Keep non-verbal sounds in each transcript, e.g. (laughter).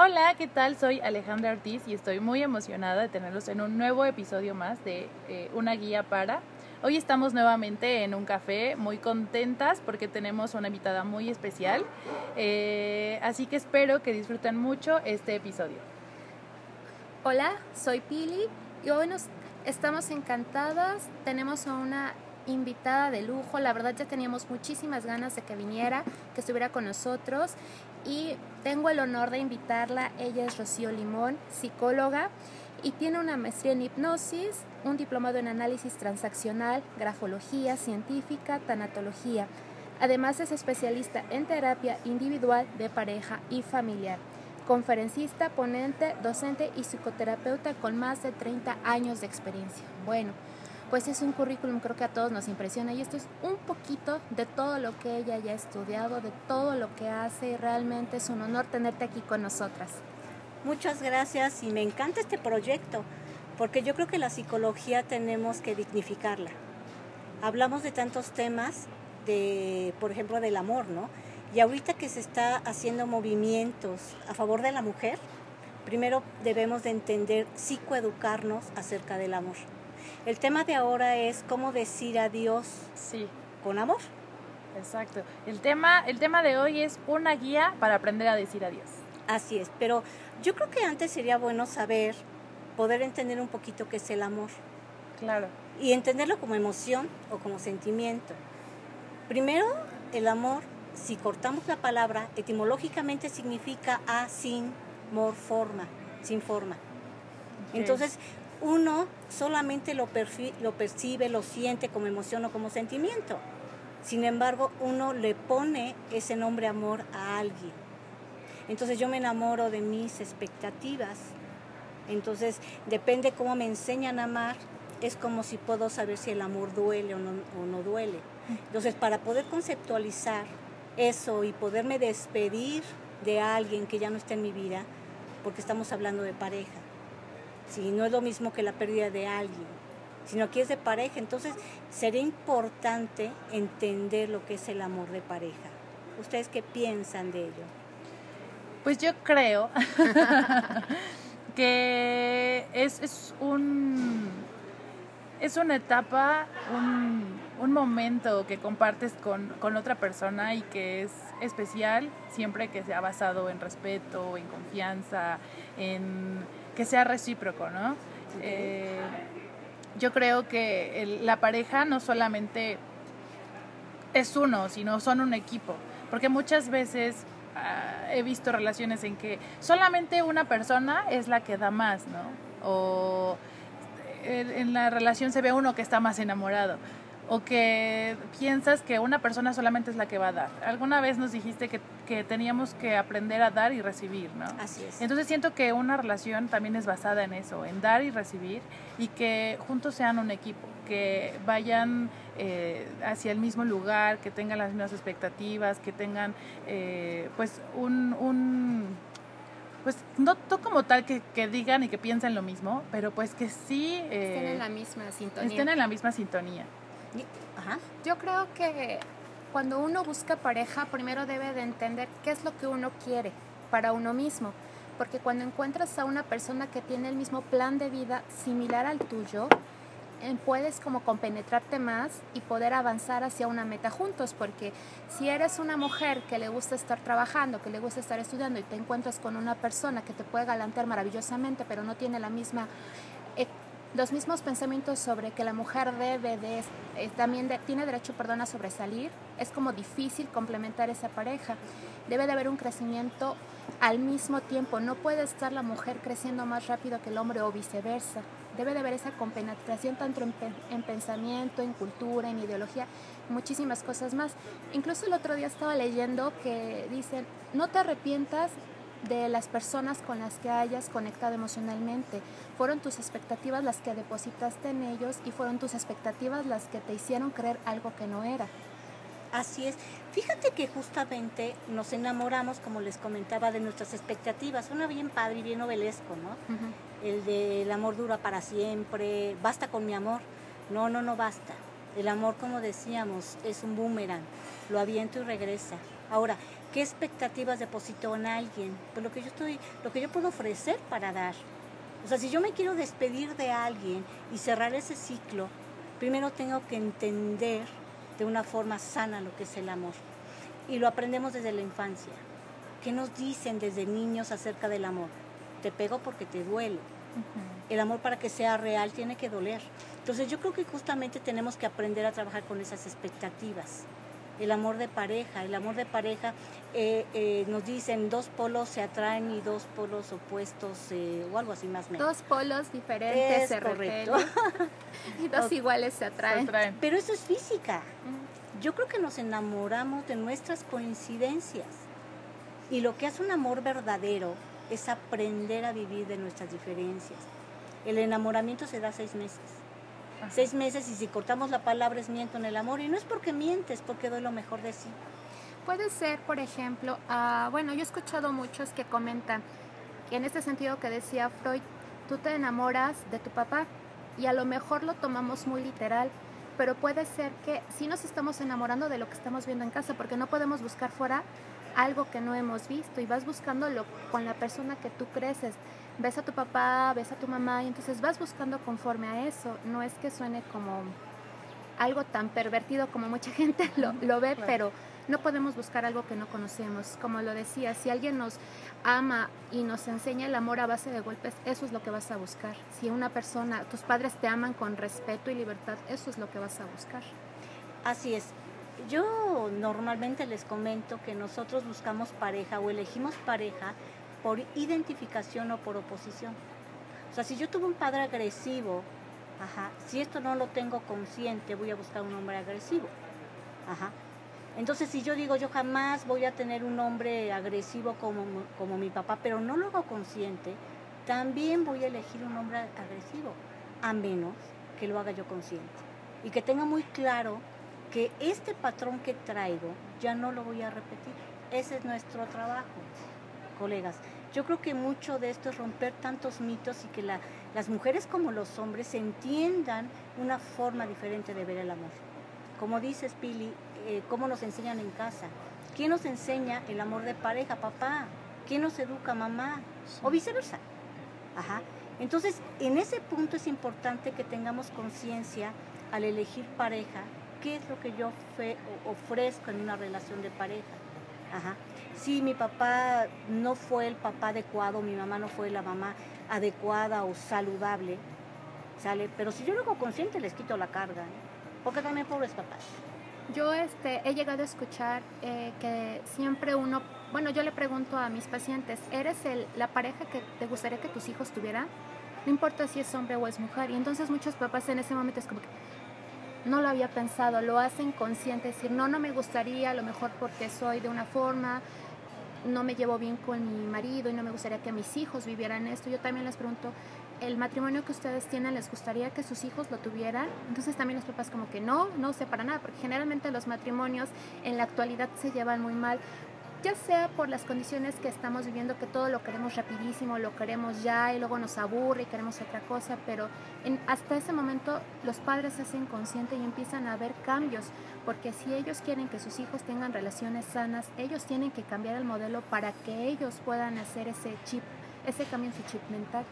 Hola, ¿qué tal? Soy Alejandra Ortiz y estoy muy emocionada de tenerlos en un nuevo episodio más de eh, Una Guía para. Hoy estamos nuevamente en un café, muy contentas porque tenemos una invitada muy especial. Eh, así que espero que disfruten mucho este episodio. Hola, soy Pili y hoy nos estamos encantadas. Tenemos a una invitada de lujo. La verdad ya teníamos muchísimas ganas de que viniera, que estuviera con nosotros y tengo el honor de invitarla. Ella es Rocío Limón, psicóloga y tiene una maestría en hipnosis, un diplomado en análisis transaccional, grafología científica, tanatología. Además es especialista en terapia individual de pareja y familiar. Conferencista, ponente, docente y psicoterapeuta con más de 30 años de experiencia. Bueno, pues es un currículum creo que a todos nos impresiona y esto es un poquito de todo lo que ella ya ha estudiado, de todo lo que hace y realmente es un honor tenerte aquí con nosotras. Muchas gracias y me encanta este proyecto porque yo creo que la psicología tenemos que dignificarla. Hablamos de tantos temas, de, por ejemplo, del amor, ¿no? Y ahorita que se está haciendo movimientos a favor de la mujer, primero debemos de entender, psicoeducarnos acerca del amor. El tema de ahora es cómo decir adiós Sí, con amor. exacto. El tema, el tema de hoy es una guía para aprender a decir adiós. Así es, pero yo creo que antes sería bueno saber, poder entender un poquito qué es el amor Claro. y entenderlo como emoción o como sentimiento. Primero, el amor, si cortamos la palabra, etimológicamente significa a sin mor forma, sin forma. Ok. Entonces, uno solamente lo, percibe, lo siente como emoción o como sentimiento. Sin embargo, uno le pone ese nombre amor a alguien. Entonces yo me enamoro de mis expectativas. Entonces, depende cómo me enseñan a amar, es como si puedo saber si el amor duele o no, o no duele. Entonces, para poder conceptualizar eso y poderme despedir de alguien que ya no está en mi vida, porque estamos hablando de pareja, si no es lo mismo que la pérdida de alguien, sino que es de pareja, entonces sería importante entender lo que es el amor de pareja. ¿Ustedes qué piensan de ello? Pues yo creo (laughs) que es, es un es una etapa, un, un momento que compartes con, con otra persona y que es especial siempre que sea basado en respeto, en confianza, en que sea recíproco, ¿no? Eh, yo creo que el- la pareja no solamente es uno, sino son un equipo. Porque muchas veces ah, he visto relaciones en que solamente una persona es la que da más, ¿no? O en, en la relación se ve uno que está más enamorado. O que piensas que una persona solamente es la que va a dar. Alguna vez nos dijiste que, que teníamos que aprender a dar y recibir, ¿no? Así es. Entonces siento que una relación también es basada en eso, en dar y recibir y que juntos sean un equipo, que vayan eh, hacia el mismo lugar, que tengan las mismas expectativas, que tengan eh, pues un, un pues no, no como tal que, que digan y que piensen lo mismo, pero pues que sí eh, Estén en la misma sintonía. estén en la misma sintonía. Yo creo que cuando uno busca pareja, primero debe de entender qué es lo que uno quiere para uno mismo. Porque cuando encuentras a una persona que tiene el mismo plan de vida similar al tuyo, eh, puedes como compenetrarte más y poder avanzar hacia una meta juntos. Porque si eres una mujer que le gusta estar trabajando, que le gusta estar estudiando y te encuentras con una persona que te puede galantear maravillosamente, pero no tiene la misma eh, los mismos pensamientos sobre que la mujer debe de, eh, también de- tiene derecho, perdón, a sobresalir, es como difícil complementar esa pareja. Debe de haber un crecimiento al mismo tiempo. No puede estar la mujer creciendo más rápido que el hombre o viceversa. Debe de haber esa compenetración tanto en, en pensamiento, en cultura, en ideología, muchísimas cosas más. Incluso el otro día estaba leyendo que dicen, no te arrepientas de las personas con las que hayas conectado emocionalmente. Fueron tus expectativas las que depositaste en ellos y fueron tus expectativas las que te hicieron creer algo que no era. Así es. Fíjate que justamente nos enamoramos, como les comentaba, de nuestras expectativas. Una bien padre y bien novelesco, ¿no? El del amor dura para siempre, basta con mi amor. No, no, no basta. El amor, como decíamos, es un boomerang. Lo aviento y regresa. Ahora, ¿Qué expectativas deposito en alguien? Pues lo que yo estoy, lo que yo puedo ofrecer para dar. O sea, si yo me quiero despedir de alguien y cerrar ese ciclo, primero tengo que entender de una forma sana lo que es el amor. Y lo aprendemos desde la infancia. ¿Qué nos dicen desde niños acerca del amor? Te pego porque te duele. El amor para que sea real tiene que doler. Entonces yo creo que justamente tenemos que aprender a trabajar con esas expectativas el amor de pareja. El amor de pareja eh, eh, nos dicen dos polos se atraen y dos polos opuestos eh, o algo así más menos. Dos polos diferentes se correcto. (laughs) y dos iguales se atraen. Pero eso es física. Yo creo que nos enamoramos de nuestras coincidencias. Y lo que hace un amor verdadero es aprender a vivir de nuestras diferencias. El enamoramiento se da seis meses seis meses y si cortamos la palabra es miento en el amor y no es porque mientes, porque doy lo mejor de sí. Puede ser, por ejemplo, uh, bueno, yo he escuchado muchos que comentan que en este sentido que decía Freud, tú te enamoras de tu papá y a lo mejor lo tomamos muy literal, pero puede ser que sí nos estamos enamorando de lo que estamos viendo en casa, porque no podemos buscar fuera algo que no hemos visto y vas buscándolo con la persona que tú creces ves a tu papá, ves a tu mamá y entonces vas buscando conforme a eso. No es que suene como algo tan pervertido como mucha (laughs) gente lo, ve, pero no podemos buscar algo que no conocemos. Como lo decía, si alguien nos ama y nos enseña el amor a base de golpes, eso es lo que vas a buscar. Si una persona, tus padres te aman con respeto y libertad, eso es lo que vas a buscar. Así es. Yo normalmente les comento que nosotros buscamos pareja o elegimos pareja por identificación o por oposición. O sea, si yo tuve un padre agresivo, ajá, si esto no lo tengo consciente, voy a buscar un hombre agresivo. Ajá. Entonces, si yo digo, yo jamás voy a tener un hombre agresivo como, como mi papá, pero no lo hago consciente, también voy a elegir un hombre agresivo, a menos que lo haga yo consciente. Y que tenga muy claro que este patrón que traigo ya no lo voy a repetir. Ese es nuestro trabajo colegas. Yo creo que mucho de esto es romper tantos mitos y que las mujeres como los hombres entiendan una forma diferente de ver el amor. Como dices, Pili, eh, ¿cómo nos enseñan en casa? ¿Quién nos enseña el amor de pareja? Papá. ¿Quién nos educa? Mamá. O viceversa. Ajá. Entonces, en ese punto es importante que tengamos conciencia al elegir pareja, qué es lo que yo ofrezco en una relación de pareja. Ajá si mi papá no fue el papá adecuado, mi mamá no fue la mamá adecuada o saludable, ¿sale? Pero si yo lo hago consciente, les quito la carga, ¿eh? porque también pobres papás. Yo este, he llegado a escuchar eh, que siempre uno, bueno, yo le pregunto a mis pacientes, ¿eres el, la pareja que te gustaría que tus hijos tuvieran? No importa si es hombre o es mujer. Y entonces muchos papás en ese momento es como que, no lo había pensado, lo hacen consciente, decir, no, no me gustaría, a lo mejor porque soy de una forma, no me llevo bien con mi marido y no me gustaría que mis hijos vivieran esto. Yo también les pregunto, ¿el matrimonio que ustedes tienen les gustaría que sus hijos lo tuvieran? Entonces también los papás como que no, no sé para nada, porque generalmente los matrimonios en la actualidad se llevan muy mal ya sea por las condiciones que estamos viviendo, que todo lo queremos rapidísimo, lo queremos ya y luego nos aburre y queremos otra cosa, pero en, hasta ese momento los padres se hacen conscientes y empiezan a ver cambios, porque si ellos quieren que sus hijos tengan relaciones sanas, ellos tienen que cambiar el modelo para que ellos puedan hacer ese chip, ese cambio en su chip mental.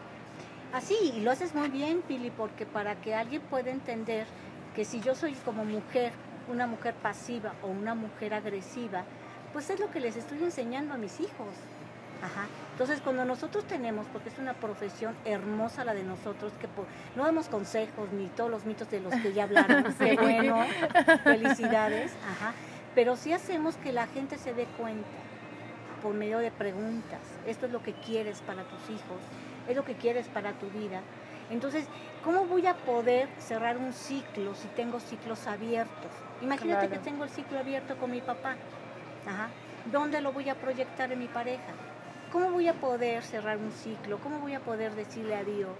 Así, y lo haces muy bien, Pili, porque para que alguien pueda entender que si yo soy como mujer, una mujer pasiva o una mujer agresiva, pues es lo que les estoy enseñando a mis hijos. Ajá. Entonces, cuando nosotros tenemos, porque es una profesión hermosa la de nosotros, que no damos consejos ni todos los mitos de los que ya hablaron, (laughs) qué bueno, felicidades, Ajá. pero sí hacemos que la gente se dé cuenta por medio de preguntas. Esto es lo que quieres para tus hijos, es lo que quieres para tu vida. Entonces, ¿cómo voy a poder cerrar un ciclo si tengo ciclos abiertos? Imagínate que tengo el ciclo abierto con mi papá. ¿Dónde lo voy a proyectar en mi pareja? ¿Cómo voy a poder cerrar un ciclo? ¿Cómo voy a poder decirle adiós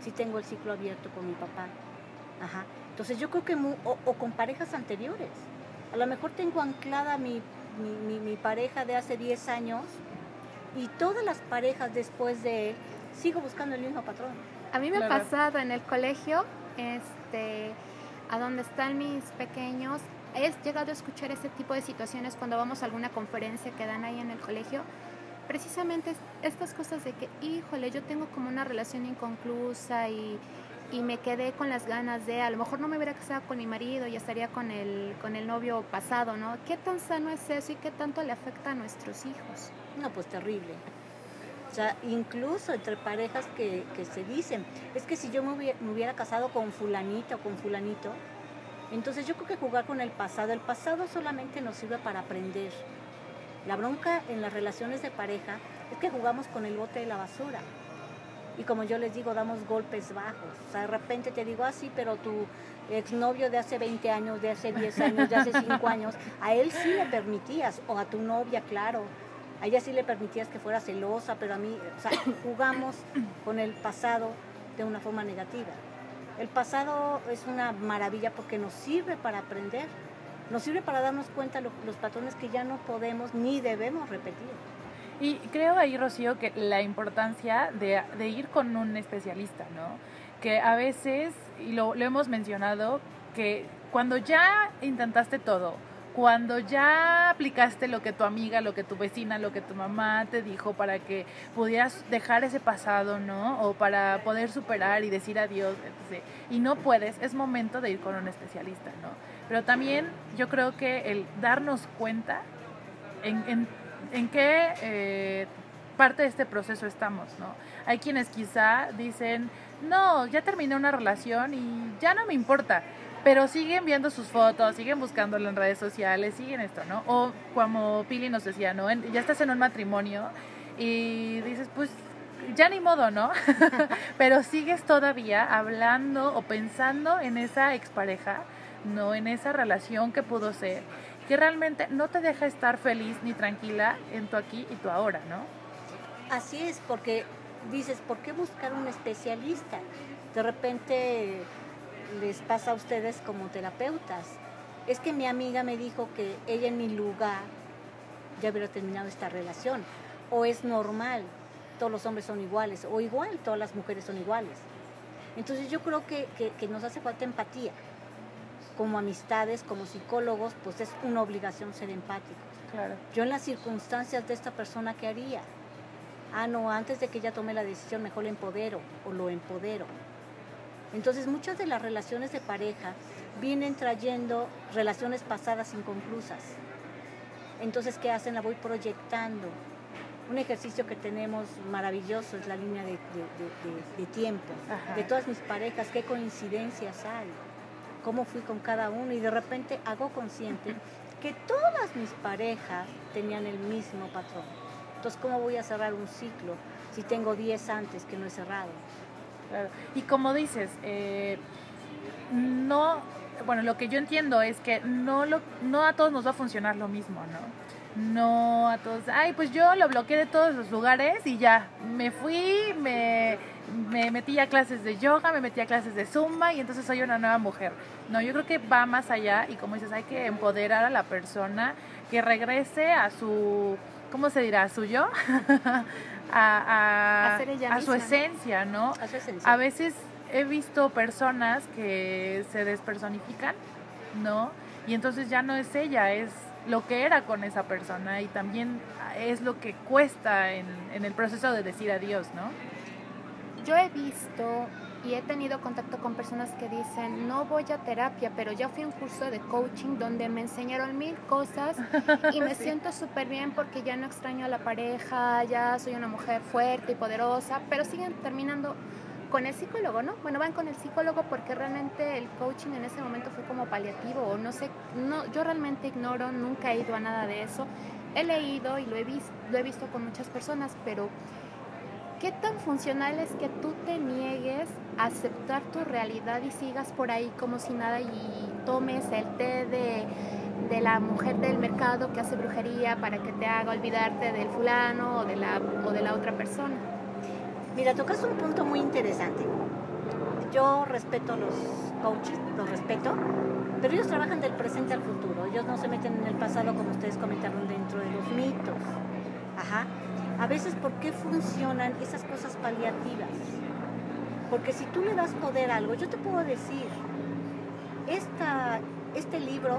si tengo el ciclo abierto con mi papá? Ajá. Entonces yo creo que, o, con parejas anteriores. A lo mejor tengo anclada mi, mi, pareja de hace 10 años y todas las parejas después de él sigo buscando el mismo patrón. A mí me ha pasado en el colegio, este, a donde están mis pequeños, he llegado a escuchar ese tipo de situaciones cuando vamos a alguna conferencia que dan ahí en el colegio. Precisamente estas cosas de que, híjole, yo tengo como una relación inconclusa y, y me quedé con las ganas de, a lo mejor no me hubiera casado con mi marido y estaría con el, con el novio pasado, ¿no? ¿Qué tan sano es eso y qué tanto le afecta a nuestros hijos? No, pues terrible. O sea, incluso entre parejas que, que se dicen, es que si yo me hubiera, me hubiera casado con fulanita o con fulanito, entonces yo creo que jugar con el pasado, el pasado solamente nos sirve para aprender. La bronca en las relaciones de pareja es que jugamos con el bote de la basura. Y como yo les digo, damos golpes bajos. O sea, de repente te digo, ah, sí, pero tu exnovio de hace 20 años, de hace 10 años, de hace (laughs) 5 años, a él sí le permitías, o a tu novia, claro, a ella sí le permitías que fuera celosa, pero a mí, o sea, jugamos con el pasado de una forma negativa. El pasado es una maravilla porque nos sirve para aprender, nos sirve para darnos cuenta de los patrones que ya no podemos ni debemos repetir. Y creo ahí, Rocío, que la importancia de, ir con un especialista, ¿no? Que a veces, y lo, lo hemos mencionado, que cuando ya intentaste todo, cuando ya aplicaste lo que tu amiga, lo que tu vecina, lo que tu mamá te dijo para que pudieras dejar ese pasado, ¿no? O para poder superar y decir adiós, y no puedes, es momento de ir con un especialista, ¿no? Pero también yo creo que el darnos cuenta en, en, en qué eh, parte de este proceso estamos, ¿no? Hay quienes quizá dicen, no, ya terminé una relación y ya no me importa pero siguen viendo sus fotos, siguen buscándolo en redes sociales, siguen esto, ¿no? O como Pili nos decía, ¿no? ya estás en un matrimonio y dices, pues ya ni modo, ¿no? (laughs) pero sigues todavía hablando o pensando en esa expareja, no en esa relación que pudo ser, que realmente no te deja estar feliz ni tranquila en tu aquí y tu ahora, ¿no? Así es, porque dices, ¿por qué buscar un especialista? De repente les pasa a ustedes como terapeutas. Es que mi amiga me dijo que ella en mi lugar ya hubiera terminado esta relación. O es normal, todos los hombres son iguales. O igual, todas las mujeres son iguales. Entonces yo creo que, que, nos hace falta empatía. Como amistades, como psicólogos, pues es una obligación ser empáticos. Claro. Yo en las circunstancias de esta persona, ¿qué haría? Ah, no, antes de que ella tome la decisión, mejor le empodero o lo empodero. Entonces muchas de las relaciones de pareja vienen trayendo relaciones pasadas inconclusas. Entonces, ¿qué hacen? La voy proyectando. Un ejercicio que tenemos maravilloso es la línea de, tiempo, de todas mis parejas, qué coincidencias hay, cómo fui con cada uno y de repente hago consciente que todas mis parejas tenían el mismo patrón. Entonces, ¿cómo voy a cerrar un ciclo si tengo 10 antes que no he cerrado? Y como dices, eh, no, bueno, lo que yo entiendo es que no, lo, no a todos nos va a funcionar lo mismo, ¿no? No a todos, ay, pues yo lo bloqueé de todos los lugares y ya, me fui, me, me metí a clases de yoga, me metí a clases de zumba y entonces soy una nueva mujer. No, yo creo que va más allá y como dices, hay que empoderar a la persona que regrese a su, ¿cómo se dirá? ¿A su yo? (laughs) a, a, su esencia, ¿no? A su esencia. A veces he visto personas que se despersonifican, ¿no? Y entonces ya no es ella, es lo que era con esa persona y también es lo que cuesta en, en el proceso de decir adiós, ¿no? Yo he visto y he tenido contacto con personas que dicen, no voy a terapia, pero ya fui a un curso de coaching donde me enseñaron mil cosas (laughs) y me siento súper bien porque ya no extraño a la pareja, ya soy una mujer fuerte y poderosa, pero siguen terminando con el psicólogo, ¿no? Bueno, van con el psicólogo porque realmente el coaching en ese momento fue como paliativo o no sé, no, yo realmente ignoro, nunca he ido a nada de eso. He leído y lo he, visto, lo he visto con muchas personas, pero ¿qué tan funcional es que tú te niegues a aceptar tu realidad y sigas por ahí como si nada y tomes el té de, de la mujer del mercado que hace brujería para que te haga olvidarte del fulano o de la, o de la otra persona? Mira, tocas un punto muy interesante. Yo respeto los coaches, los respeto, pero ellos trabajan del presente al futuro. Ellos no se meten en el pasado como ustedes comentaron dentro de los mitos. Ajá a veces por qué funcionan esas cosas paliativas. Porque si tú le das poder a algo, yo te puedo decir, esta, este libro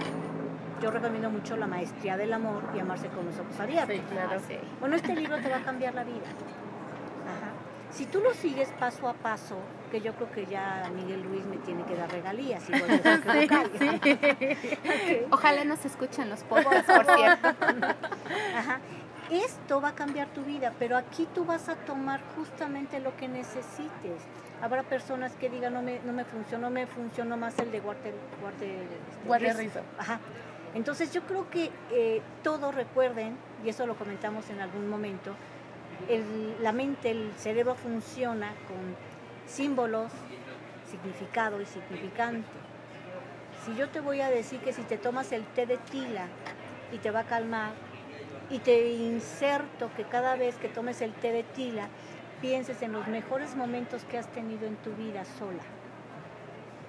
yo recomiendo mucho La Maestría del Amor y Amarse con los ojos abiertos. Sí, claro. Bueno, este libro te va a cambiar la vida. Ajá. Si tú lo sigues paso a paso, que yo creo que ya Miguel Luis me tiene que dar regalías. igual yo creo que (laughs) lo calle. (laughs) Ok. Ojalá nos escuchen los podcasts, por cierto. Ajá. Esto va a cambiar tu vida, pero aquí tú vas a tomar justamente lo que necesites. Habrá personas que digan, no me, no me funcionó, me funcionó más el de guarte, guarte, este, Guardia rizo". rizo. Ajá. Entonces yo creo que eh, todos recuerden, y eso lo comentamos en algún momento, el- la mente, el cerebro funciona con símbolos, significado y significante. Si yo te voy a decir que si te tomas el té de tila y te va a calmar, y te inserto que cada vez que tomes el té de tila, pienses en los mejores momentos que has tenido en tu vida sola.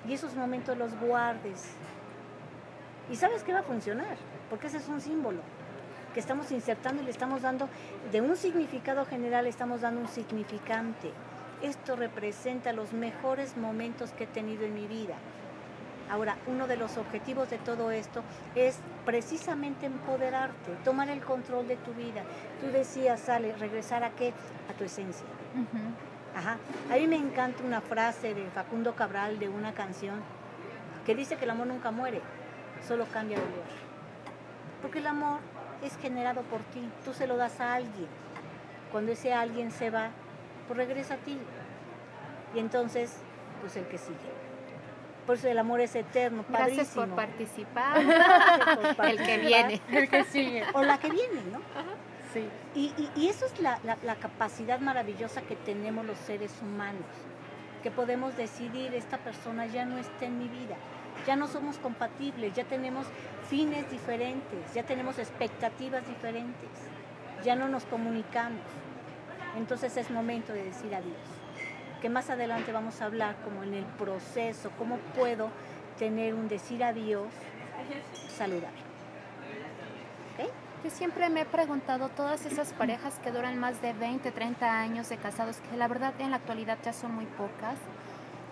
Y esos momentos los guardes. Y sabes que va a funcionar, porque ese es un símbolo que estamos insertando y le estamos dando, de un significado general, estamos dando un significante. Esto representa los mejores momentos que he tenido en mi vida. Ahora, uno de los objetivos de todo esto es precisamente empoderarte, tomar el control de tu vida. Tú decías, sale, regresar a qué? A tu esencia. Ajá. A mí me encanta una frase de Facundo Cabral de una canción que dice que el amor nunca muere, solo cambia de lugar. Porque el amor es generado por ti, tú se lo das a alguien. Cuando ese alguien se va, pues regresa a ti. Y entonces, pues el que sigue. Por eso el amor es eterno, Gracias por participar. (laughs) Gracias por El que viene. (laughs) El que sigue. O la que viene, ¿no? Sí. Y, y- y eso es la, la- la capacidad maravillosa que tenemos los seres humanos, que podemos decidir, esta persona ya no está en mi vida, ya no somos compatibles, ya tenemos fines diferentes, ya tenemos expectativas diferentes, ya no nos comunicamos. Entonces es momento de decir adiós. Que más adelante vamos a hablar como en el proceso, cómo puedo tener un decir adiós saludable. ¿Ok? Yo siempre me he preguntado, todas esas parejas que duran más de 20, 30 años de casados, que la verdad en la actualidad ya son muy pocas,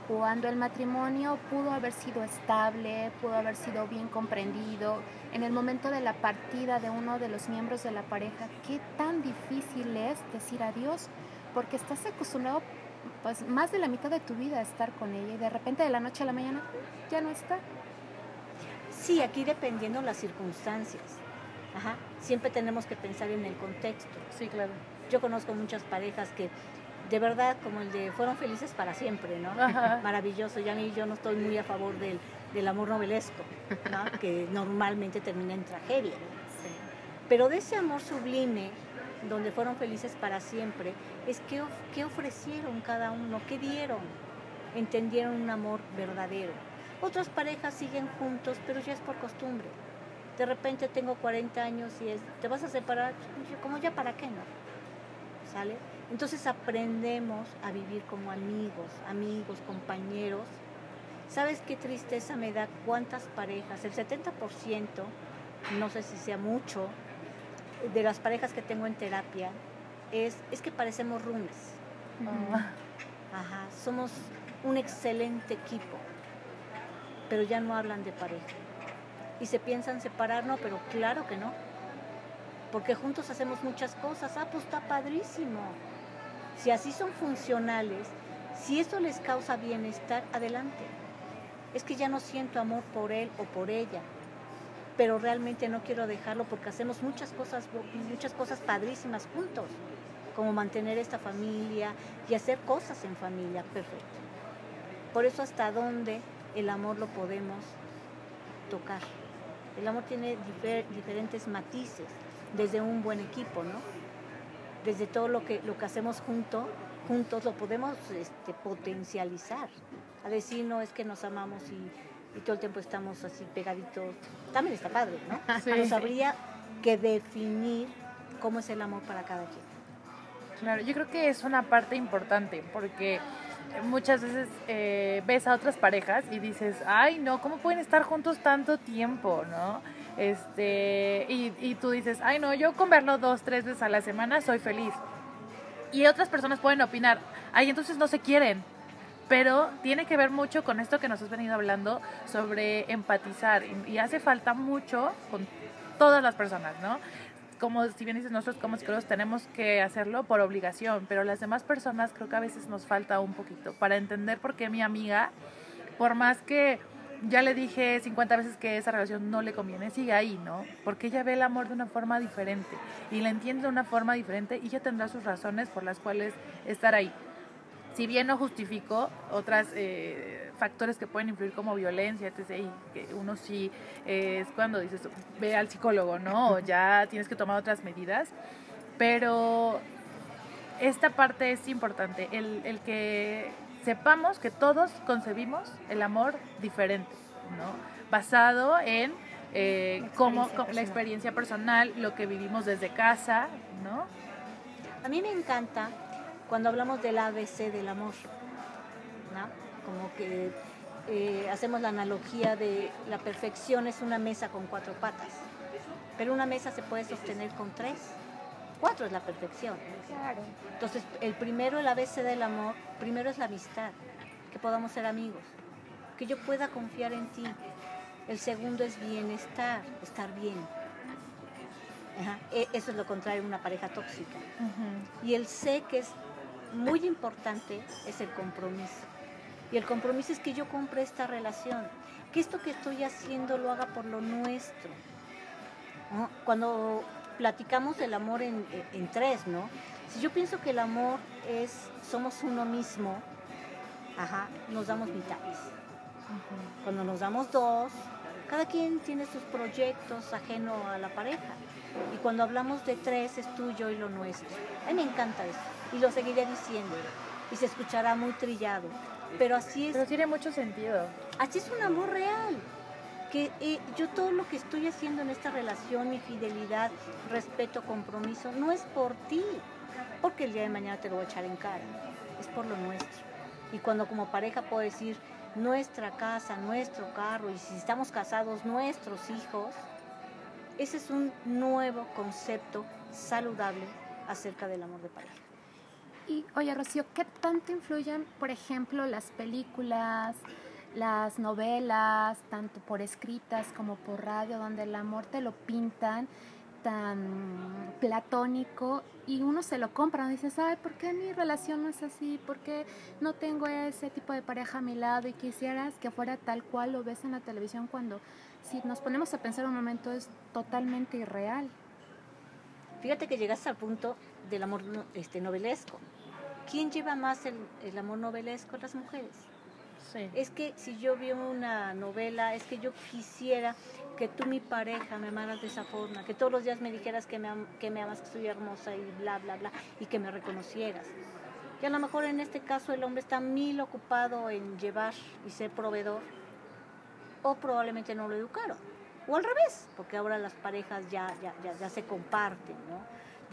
cuando el matrimonio pudo haber sido estable, pudo haber sido bien comprendido, en el momento de la partida de uno de los miembros de la pareja, qué tan difícil es decir adiós, porque estás acostumbrado pues más de la mitad de tu vida estar con ella y de repente de la noche a la mañana ya no está. Sí, aquí dependiendo las circunstancias. Ajá. Siempre tenemos que pensar en el contexto. Sí, claro. Yo conozco muchas parejas que de verdad, como el de fueron felices para siempre, ¿no? Ajá. (laughs) Maravilloso. Ya a mí yo no estoy muy a favor del, del amor novelesco, ¿no? (laughs) que normalmente termina en tragedia. Pero de ese amor sublime, donde fueron felices para siempre, es que, of- qué ofrecieron cada uno, qué dieron, entendieron un amor verdadero. Otras parejas siguen juntos, pero ya es por costumbre. De repente tengo 40 años y es, ¿te vas a separar? Como ya para qué no? ¿Sale? Entonces aprendemos a vivir como amigos, amigos, compañeros. ¿Sabes qué tristeza me da? ¿Cuántas parejas? El 70%, no sé si sea mucho, de las parejas que tengo en terapia, es, es que parecemos roomies. Ah, Ajá, somos un excelente equipo, pero ya no hablan de pareja. Y se piensan separar, no, pero claro que no. Porque juntos hacemos muchas cosas. Ah, pues está padrísimo. Si así son funcionales, si eso les causa bienestar, adelante. Es que ya no siento amor por él o por ella, pero realmente no quiero dejarlo porque hacemos muchas cosas, muchas cosas padrísimas juntos, como mantener esta familia y hacer cosas en familia, perfecto. Por eso hasta dónde el amor lo podemos tocar. El amor tiene difer- diferentes matices, desde un buen equipo, ¿no? Desde todo lo que, lo que hacemos junto, juntos lo podemos este, potencializar. A decir, no, es que nos amamos y, y todo el tiempo estamos así pegaditos. También está padre, ¿no? (laughs) Sí. Pero habría que definir cómo es el amor para cada quien. Claro, yo creo que es una parte importante porque muchas veces eh, ves a otras parejas y dices, ay, no, ¿cómo pueden estar juntos tanto tiempo, no? Este, y, y tú dices, ay, no, yo con verlo dos, tres veces a la semana soy feliz. Y otras personas pueden opinar, ay, entonces no se quieren. Pero tiene que ver mucho con esto que nos has venido hablando sobre empatizar y hace falta mucho con todas las personas, ¿no? Como si bien dices, nosotros como psicólogos tenemos que hacerlo por obligación, pero las demás personas creo que a veces nos falta un poquito para entender por qué mi amiga, por más que ya le dije 50 veces que esa relación no le conviene, sigue ahí, ¿no? Porque ella ve el amor de una forma diferente y la entiende de una forma diferente y ella tendrá sus razones por las cuales estar ahí. Si bien no justifico otros eh, factores que pueden influir como violencia, etc., y que uno sí eh, es cuando dices, ve al psicólogo, ¿no? O ya tienes que tomar otras medidas, pero esta parte es importante, el, el que sepamos que todos concebimos el amor diferente, ¿no? Basado en eh, cómo, la experiencia personal, lo que vivimos desde casa, ¿no? A mí me encanta cuando hablamos del ABC del amor, ¿no? Como que eh, hacemos la analogía de la perfección es una mesa con cuatro patas, pero una mesa se puede sostener con tres cuatro es la perfección. Claro. Entonces, el primero, el ABC del amor, primero es la amistad, que podamos ser amigos, que yo pueda confiar en ti. El segundo es bienestar, estar bien. E, eso es lo contrario de una pareja tóxica. Y el C, que es muy importante, es el compromiso. Y el compromiso es que yo compre esta relación, que esto que estoy haciendo lo haga por lo nuestro. Cuando platicamos del amor en, tres, ¿no? Si yo pienso que el amor es, somos uno mismo, ajá, nos damos mitades. Cuando nos damos dos, cada quien tiene sus proyectos ajeno a la pareja. Y cuando hablamos de tres, es tuyo y lo nuestro. A mí me encanta eso. Y lo seguiré diciendo. Y se escuchará muy trillado. Pero así es. Pero tiene mucho sentido. Así es un amor real que eh, yo todo lo que estoy haciendo en esta relación, mi fidelidad, respeto, compromiso, no es por ti, porque el día de mañana te lo voy a echar en cara, es por lo nuestro. Y cuando como pareja puedo decir nuestra casa, nuestro carro, y si estamos casados, nuestros hijos, ese es un nuevo concepto saludable acerca del amor de pareja. Y oye, Rocío, ¿qué tanto influyen, por ejemplo, las películas, las novelas, tanto por escritas como por radio, donde el amor te lo pintan tan platónico y uno se lo compra, dices, ay, ¿por qué mi relación no es así? ¿Por qué no tengo ese tipo de pareja a mi lado y quisieras que fuera tal cual lo ves en la televisión cuando si nos ponemos a pensar un momento es totalmente irreal? Fíjate que llegaste al punto del amor este, novelesco. ¿Quién lleva más el, el amor novelesco? Las mujeres. Es que si yo veo una novela, es que yo quisiera que tú, mi pareja, me amaras de esa forma, que todos los días me dijeras que me, que me amas, que soy hermosa y bla, bla, bla, y que me reconocieras. Y a lo mejor en este caso el hombre está mil ocupado en llevar y ser proveedor, o probablemente no lo educaron. O al revés, porque ahora las parejas ya, ya, ya, se comparten, ¿no?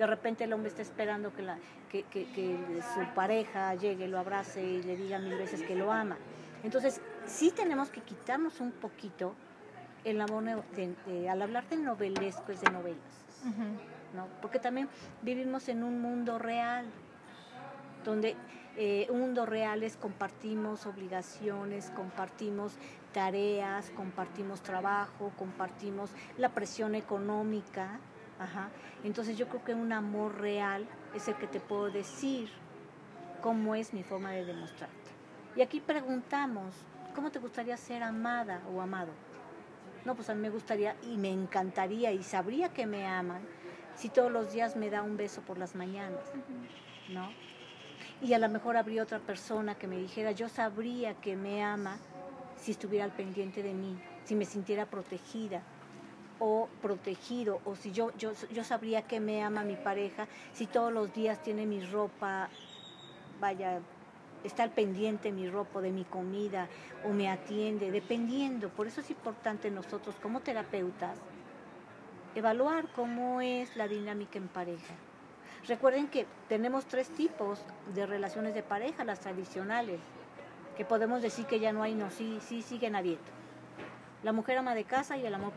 De repente el hombre está esperando que, la, que, que, que su pareja llegue, lo abrace y le diga mil veces que lo ama. Entonces, sí tenemos que quitarnos un poquito el amor al hablar de novelesco es de novelas, ¿no? Porque también vivimos en un mundo real, donde eh, un mundo real es compartimos obligaciones, compartimos tareas, compartimos trabajo, compartimos la presión económica, ajá. Entonces yo creo que un amor real es el que te puedo decir cómo es mi forma de demostrarte. Y aquí preguntamos, ¿cómo te gustaría ser amada o amado? No, pues a mí me gustaría y me encantaría y sabría que me aman si todos los días me da un beso por las mañanas, ¿no? Y a lo mejor habría otra persona que me dijera, yo sabría que me ama si estuviera al pendiente de mí, si me sintiera protegida o protegido, o si yo, yo, yo sabría que me ama mi pareja, si todos los días tiene mi ropa, vaya, está al pendiente mi ropa, de mi comida o me atiende, dependiendo. Por eso es importante nosotros como terapeutas evaluar cómo es la dinámica en pareja. Recuerden que tenemos tres tipos de relaciones de pareja, las tradicionales, que podemos decir que ya no hay, no, sí, sí siguen habiendo. La mujer ama de casa y el, amor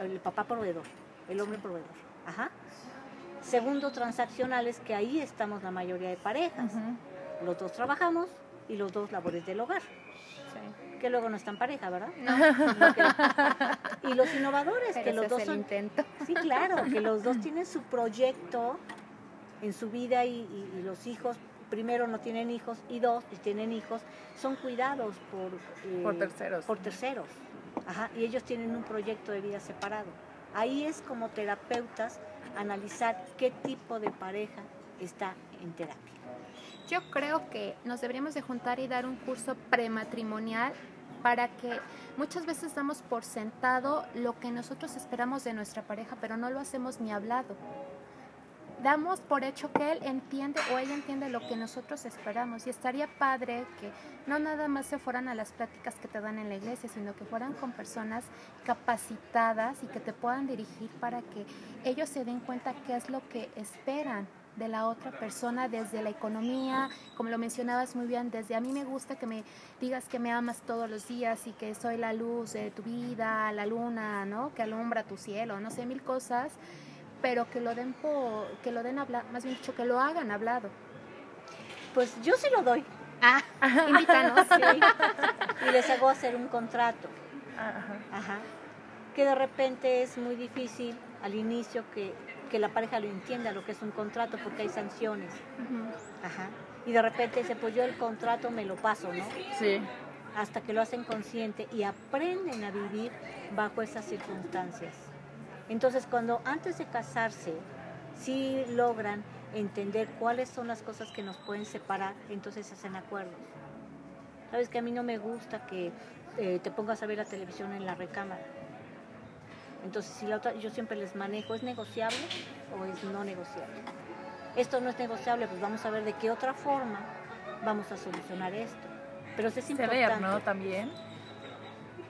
el, papá proveedor, el hombre proveedor. Ajá. Segundo, transaccionales, que ahí estamos la mayoría de parejas. Los dos trabajamos y los dos labores del hogar. Que luego no están pareja, ¿verdad? No. Que- y los innovadores, Pero que los dos el son intento. Sí, claro, que los dos tienen su proyecto en su vida y, y- y los hijos, primero no tienen hijos y dos, si tienen hijos, son cuidados por, eh, Por terceros. Por terceros. Ajá, y ellos tienen un proyecto de vida separado. Ahí es como terapeutas analizar qué tipo de pareja está en terapia. Yo creo que nos deberíamos de juntar y dar un curso prematrimonial para que muchas veces damos por sentado lo que nosotros esperamos de nuestra pareja, pero no lo hacemos ni hablado. Damos por hecho que él entiende o ella entiende lo que nosotros esperamos y estaría padre que no nada más se fueran a las pláticas que te dan en la iglesia, sino que fueran con personas capacitadas y que te puedan dirigir para que ellos se den cuenta qué es lo que esperan de la otra persona desde la economía, como lo mencionabas muy bien, desde a mí me gusta que me digas que me amas todos los días y que soy la luz de tu vida, la luna, ¿no? Que alumbra tu cielo, no sé, mil cosas, pero que lo den por, que lo den hablar, más bien dicho, que lo hagan hablado. Pues yo sí lo doy. Ah, (laughs) invítanos. (laughs) sí, y les hago hacer un contrato. Ajá. Ajá. Que de repente es muy difícil al inicio que, que la pareja lo entienda lo que es un contrato porque hay sanciones. Ajá. Y de repente dice, pues yo el contrato me lo paso, ¿no? Sí. Hasta que lo hacen consciente y aprenden a vivir bajo esas circunstancias. Entonces, cuando antes de casarse, sí logran entender cuáles son las cosas que nos pueden separar, entonces hacen acuerdos. Sabes que a mí no me gusta que eh, te pongas a ver la televisión en la recámara. Entonces, si la otra, yo siempre les manejo, ¿es negociable o es no negociable? Esto no es negociable, pues vamos a ver de qué otra forma vamos a solucionar esto. Pero sí es importante. Ceder, ¿no? También.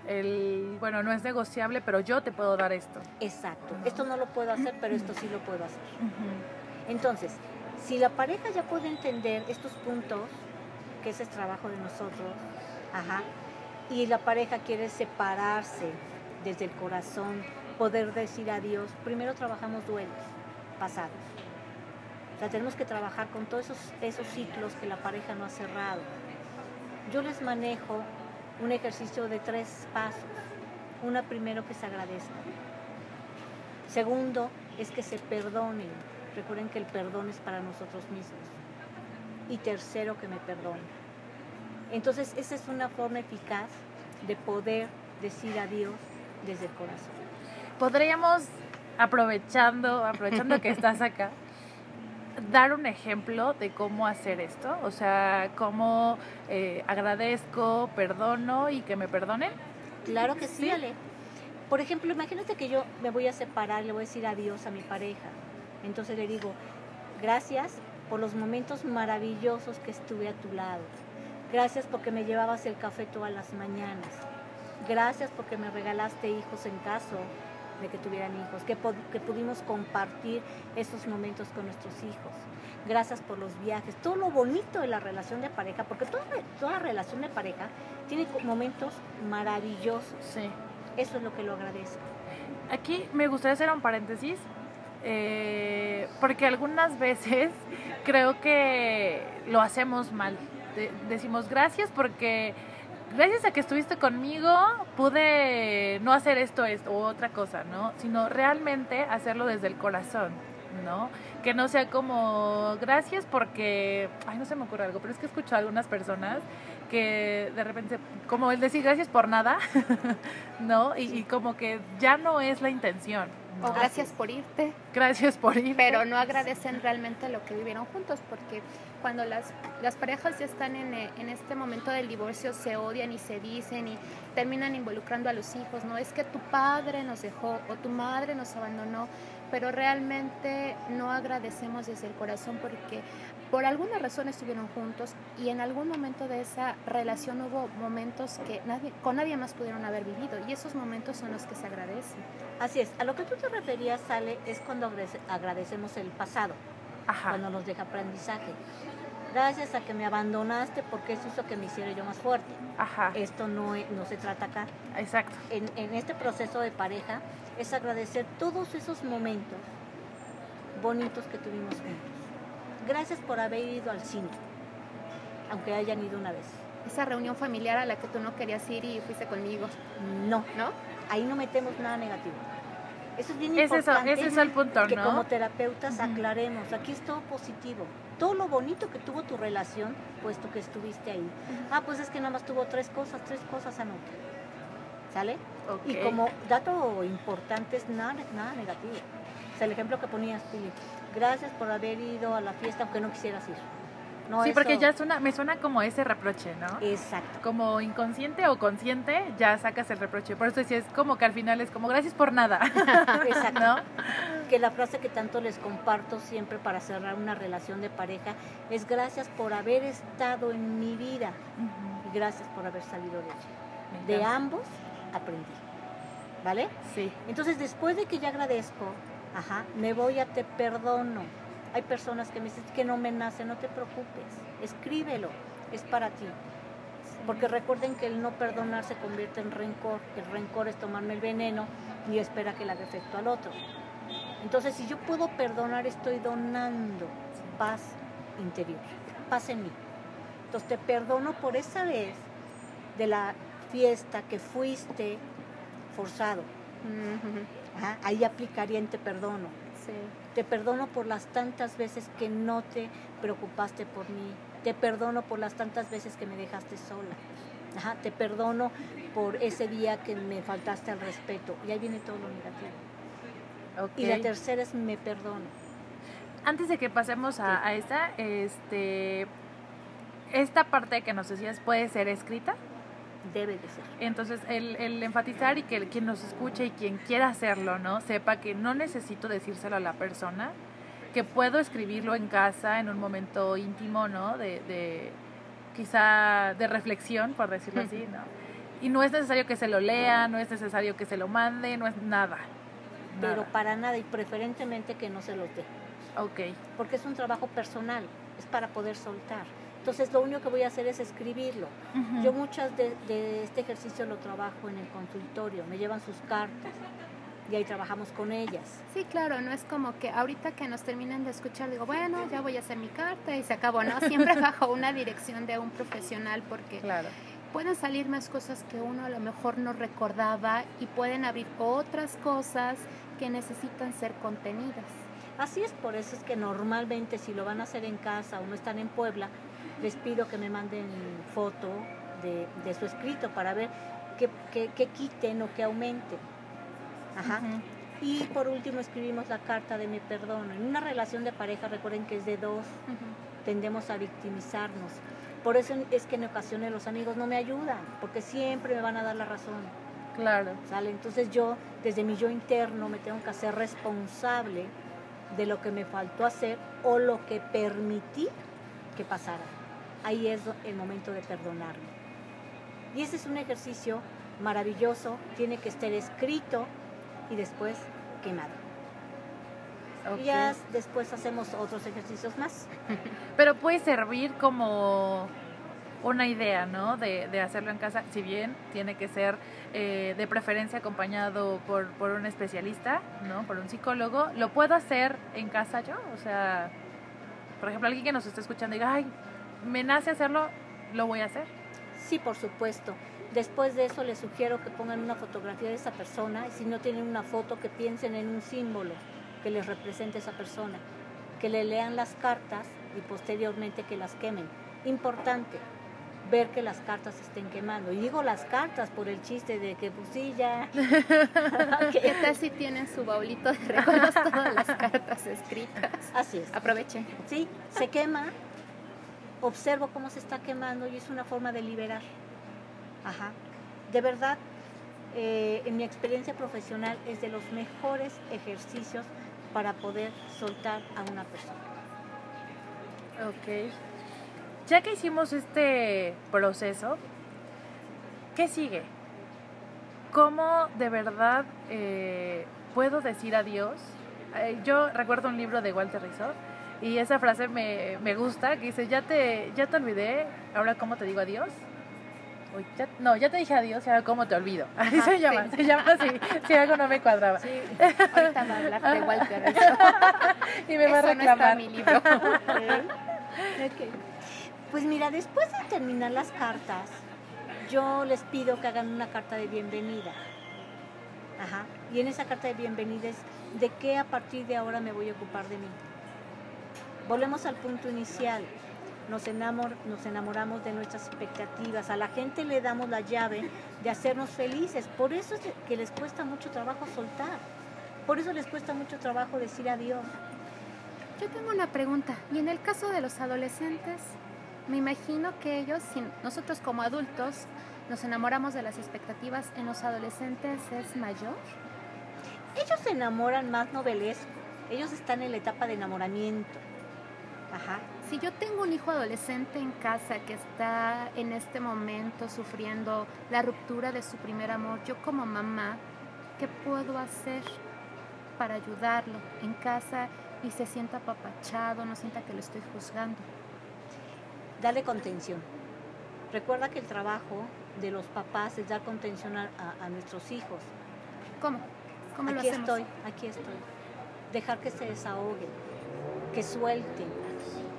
El, bueno, no es negociable, pero yo te puedo dar esto. Exacto. Esto no lo puedo hacer, pero esto sí lo puedo hacer. Entonces, si la pareja ya puede entender estos puntos, que ese es trabajo de nosotros, ajá, y la pareja quiere separarse desde el corazón, poder decir adiós, primero trabajamos duelos pasados. O sea, tenemos que trabajar con todos esos, esos ciclos que la pareja no ha cerrado. Yo les manejo un ejercicio de tres pasos. Una primero que se agradezcan. Segundo es que se perdonen. Recuerden que el perdón es para nosotros mismos. Y tercero que me perdonen. Entonces esa es una forma eficaz de poder decir adiós desde el corazón. Podríamos, aprovechando, aprovechando que estás acá, (laughs) dar un ejemplo de cómo hacer esto. O sea, cómo eh, agradezco, perdono y que me perdonen. Claro que sí, Sí. Ale. Por ejemplo, imagínate que yo me voy a separar, le voy a decir adiós a mi pareja. Entonces le digo, gracias por los momentos maravillosos que estuve a tu lado. Gracias porque me llevabas el café todas las mañanas. Gracias porque me regalaste hijos en caso de que tuvieran hijos, que, que pudimos compartir esos momentos con nuestros hijos. Gracias por los viajes, todo lo bonito de la relación de pareja, porque toda, toda relación de pareja tiene momentos maravillosos. Sí. Eso es lo que lo agradezco. Aquí me gustaría hacer un paréntesis, eh, porque algunas (laughs) veces creo que lo hacemos mal. De- decimos gracias porque gracias a que estuviste conmigo pude no hacer esto, esto u otra cosa, ¿no? Sino realmente hacerlo desde el corazón, ¿no? Que no sea como gracias porque, ay, no se me ocurre algo, pero es que escucho a algunas personas que de repente, como el decir gracias por nada, (laughs) ¿no? Y, y como que ya no es la intención. ¿No? O gracias por irte, Gracias por ir. pero no agradecen realmente lo que vivieron juntos, porque cuando las, las parejas ya están en, eh, en este momento del divorcio se odian y se dicen y terminan involucrando a los hijos, ¿no? Es que tu padre nos dejó o tu madre nos abandonó, pero realmente no agradecemos desde el corazón porque por alguna razón estuvieron juntos y en algún momento de esa relación hubo momentos que nadie, con nadie más pudieron haber vivido y esos momentos son los que se agradecen. Así es, a lo que tú te referías, Sale, es cuando agradece- agradecemos el pasado, Ajá. cuando nos deja aprendizaje. Gracias a que me abandonaste porque eso hizo que me hiciera yo más fuerte. Ajá. Esto no, e- no se trata acá. Exacto. En, en este proceso de pareja es agradecer todos esos momentos bonitos que tuvimos juntos. Gracias por haber ido al cine. aunque hayan ido una vez. Esa reunión familiar a la que tú no querías ir y fuiste conmigo, No, ¿no? ahí no metemos nada negativo. Eso es bien Es eso, importante. ese es el punto, que ¿no? como terapeutas aclaremos, aquí es todo positivo. Todo lo bonito que tuvo tu relación, puesto que estuviste ahí. Ah, pues es que nada más tuvo tres cosas, tres cosas anota. ¿Sale? Y como dato importante es nada, nada negativo. O sea, el ejemplo que ponías, Pili. Gracias por haber ido a la fiesta aunque no quisieras ir. No, sí, porque ya suena, me suena como ese reproche, ¿no? Exacto. Como inconsciente o consciente, ya sacas el reproche. Por eso decía, es como que al final es como gracias por nada, (laughs) Exacto. ¿no? que la frase que tanto les comparto siempre para cerrar una relación de pareja es gracias por haber estado en mi vida y gracias por haber salido de ella. De ambos aprendí. ¿Vale? Sí. Entonces después de que ya agradezco, ajá, me voy a te perdono. Hay personas que me dicen que no me nace, no te preocupes, escríbelo, es para ti. Porque recuerden que el no perdonar se convierte en rencor, que el rencor es tomarme el veneno y espera que le haga efecto al otro. Entonces, si yo puedo perdonar, estoy donando paz interior, paz en mí. Entonces, te perdono por esa vez de la fiesta que fuiste forzado. Ahí aplicaría en te perdono. Sí. Te perdono por las tantas veces que no te preocupaste por mí. Te perdono por las tantas veces que me dejaste sola. Ajá, te perdono por ese día que me faltaste al respeto. Y ahí viene todo lo negativo. Y la tercera es me perdono. Antes de que pasemos a, a esta, este, esta parte que nos decías puede ser escrita. Debe de ser. Entonces, el, el enfatizar y que el- quien nos escuche y quien quiera hacerlo, ¿no? Sepa que no necesito decírselo a la persona, que puedo escribirlo en casa en un momento íntimo, ¿no? De, de quizá de reflexión, por decirlo así, ¿no? Y no es necesario que se lo lea, no es necesario que se lo mande, no es nada. Pero Nada. para nada y preferentemente que no se los dé. Ok. Porque es un trabajo personal. Es para poder soltar. Entonces lo único que voy a hacer es escribirlo. Yo muchas de, de este ejercicio lo trabajo en el consultorio. Me llevan sus cartas y ahí trabajamos con ellas. Sí, claro, no es como que ahorita que nos terminen de escuchar, digo, bueno, ya voy a hacer mi carta y se acabó, ¿no? Siempre (laughs) bajo una dirección de un profesional porque Claro. pueden salir más cosas que uno a lo mejor no recordaba y pueden abrir otras cosas que necesitan ser contenidas. Así es, por eso es que normalmente si lo van a hacer en casa o no están en Puebla, les pido que me manden foto de, de su escrito para ver que quiten o que aumenten. Ajá. Y por último escribimos la carta de mi perdón. En una relación de pareja, recuerden que es de dos, tendemos a victimizarnos. Por eso es que en ocasiones los amigos no me ayudan, porque siempre me van a dar la razón. Claro. ¿sale? Entonces yo, desde mi yo interno, me tengo que hacer responsable de lo que me faltó hacer o lo que permití que pasara. Ahí es el momento de perdonarme. Y ese es un ejercicio maravilloso, tiene que estar escrito y después quemado. ok. Y ya después hacemos otros ejercicios más. (laughs) Pero puede servir como una idea, ¿no? De, de hacerlo en casa, si bien tiene que ser eh, de preferencia acompañado por, por un especialista, ¿no? Por un psicólogo. ¿Lo puedo hacer en casa yo? O sea, por ejemplo, alguien que nos está escuchando diga, ay, me nace hacerlo, lo voy a hacer. Sí, por supuesto. Después de eso les sugiero que pongan una fotografía de esa persona y si no tienen una foto que piensen en un símbolo que les represente a esa persona, que le lean las cartas y posteriormente que las quemen. Importante ver que las cartas estén quemando. Y digo las cartas por el chiste de que pues sí ya. (laughs) ¿Qué tal si tienen su baulito de recuerdos todas las cartas escritas? Así es. Aprovechen. Sí, se quema, observo cómo se está quemando y es una forma de liberar. Ajá. De verdad, eh, en mi experiencia profesional es de los mejores ejercicios para poder soltar a una persona. Ok. Ya que hicimos este proceso, ¿qué sigue? ¿Cómo de verdad eh, puedo decir adiós? Eh, yo recuerdo un libro de Walter Rizzo y esa frase me, me gusta, que dice, ya te, ya te olvidé, ahora cómo te digo adiós. Ya- no, ya te dije adiós, ahora cómo te olvido. (laughs) Así Ajá, se llama, sí. se llama así, si algo no me cuadraba. Sí, (laughs) ahorita va a hablar de Walter. (laughs) Y me va a Eso no está reclamar. mi libro. Pues mira, después de terminar las cartas, yo les pido que hagan una carta de bienvenida. Ajá. Y en esa carta de bienvenida es de qué a partir de ahora me voy a ocupar de mí. Volvemos al punto inicial. Nos, enamor, nos enamoramos de nuestras expectativas. A la gente le damos la llave de hacernos felices. Por eso es que les cuesta mucho trabajo soltar. Por eso les cuesta mucho trabajo decir adiós. Yo tengo una pregunta. ¿Y en el caso de los adolescentes? Me imagino que ellos, nosotros como adultos, nos enamoramos de las expectativas, en los adolescentes es mayor. Ellos se enamoran más novelesco. Ellos están en la etapa de enamoramiento. Ajá. Si yo tengo un hijo adolescente en casa que está en este momento sufriendo la ruptura de su primer amor, yo como mamá, ¿qué puedo hacer para ayudarlo en casa y se sienta apapachado, no sienta que lo estoy juzgando? Dale contención. Recuerda que el trabajo de los papás es dar contención a, nuestros hijos. ¿Cómo? ¿Cómo aquí estoy, aquí estoy. Dejar que se desahoguen, que suelten,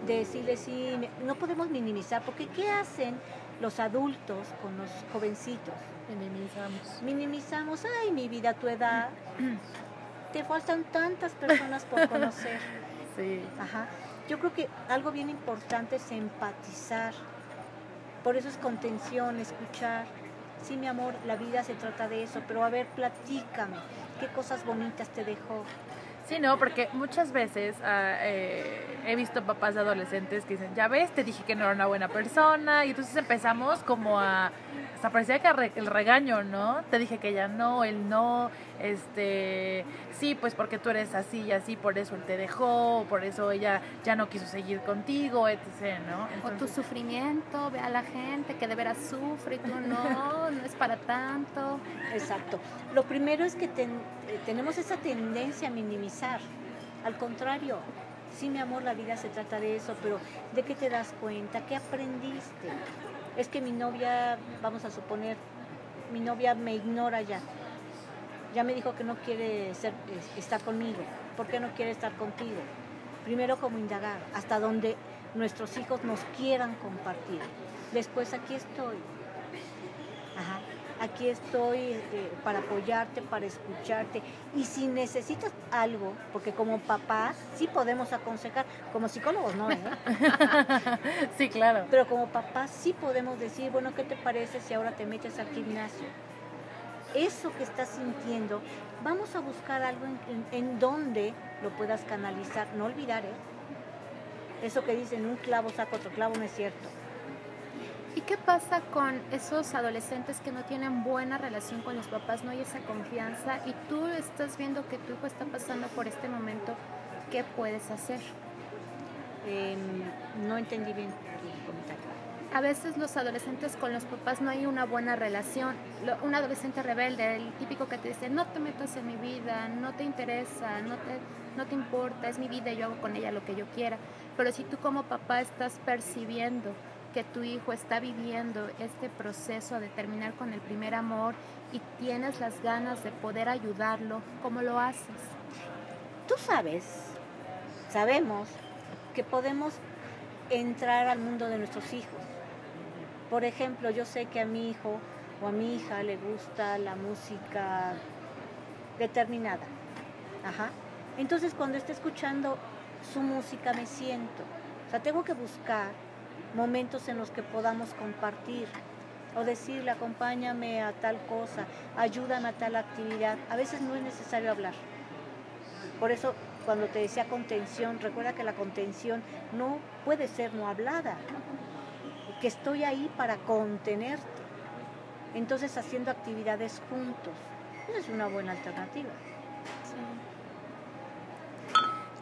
decirles sí, no podemos minimizar, porque ¿qué hacen los adultos con los jovencitos? Minimizamos. Minimizamos, ay, mi vida, tu edad. (clears throat) Te faltan tantas personas por conocer. (laughs) Sí. Ajá. Yo creo que algo bien importante es empatizar. Por eso es contención, escuchar. Sí, mi amor, la vida se trata de eso, pero a ver, platícame, ¿qué cosas bonitas te dejó? Sí, no, porque muchas veces ah, eh, he visto papás de adolescentes que dicen, ya ves, te dije que no era una buena persona, y entonces empezamos como a, hasta parecía que el regaño, ¿no? Te dije que ya no, él no, este, sí, pues porque tú eres así y así, por eso él te dejó, por eso ella ya no quiso seguir contigo, etc., ¿no? o tu sufrimiento, ve a la gente que de veras sufre y tú no, (laughs) no es para tanto. Exacto. Lo primero es que eh, tenemos esa tendencia a minimizar. Al contrario, sí, mi amor, la vida se trata de eso, pero ¿de qué te das cuenta? ¿Qué aprendiste? Es que mi novia, vamos a suponer, mi novia me ignora ya ya me dijo que no quiere estar conmigo. ¿Por qué no quiere estar contigo? Primero como indagar, hasta donde nuestros hijos nos quieran compartir. Después aquí estoy. Ajá. Aquí estoy este, para apoyarte, para escucharte. Y si necesitas algo, porque como papás sí podemos aconsejar, como psicólogos no, ¿eh? (laughs) sí, claro. Pero como papás sí podemos decir, bueno, ¿qué te parece si ahora te metes al gimnasio? eso que estás sintiendo, vamos a buscar algo en, donde lo puedas canalizar. No olvidar, ¿eh? Eso que dicen, un clavo saca otro clavo, no es cierto. ¿Y qué pasa con esos adolescentes que no tienen buena relación con los papás, no hay esa confianza y tú estás viendo que tu hijo está pasando por este momento? ¿Qué puedes hacer? Em, no entendí bien tu comentario a veces los adolescentes con los papás no hay una buena relación. Un adolescente rebelde, el típico que te dice, no te metas en mi vida, no te interesa, no te, no te importa, es mi vida y yo hago con ella lo que yo quiera. Pero si tú como papá estás percibiendo que tu hijo está viviendo este proceso de terminar con el primer amor y tienes las ganas de poder ayudarlo, ¿cómo lo haces? Tú sabes, sabemos que podemos entrar al mundo de nuestros hijos por ejemplo, yo sé que a mi hijo o a mi hija le gusta la música determinada. Ajá. Entonces cuando esté escuchando su música me siento. O sea, tengo que buscar momentos en los que podamos compartir o decirle acompáñame a tal cosa, ayúdame a tal actividad. A veces no es necesario hablar. Por eso cuando te decía contención, recuerda que la contención no puede ser no hablada que estoy ahí para contenerte. Entonces haciendo actividades juntos. Esa es una buena alternativa.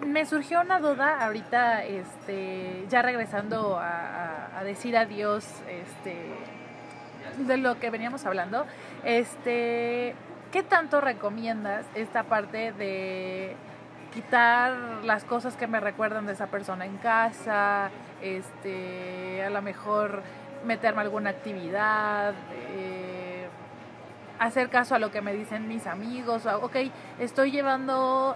Me surgió una duda ahorita, este, ya regresando a, decir adiós, este, de lo que veníamos hablando, este, ¿qué tanto recomiendas esta parte de quitar las cosas que me recuerdan de esa persona en casa, este, a lo mejor meterme alguna actividad, eh, hacer caso a lo que me dicen mis amigos, ok, estoy llevando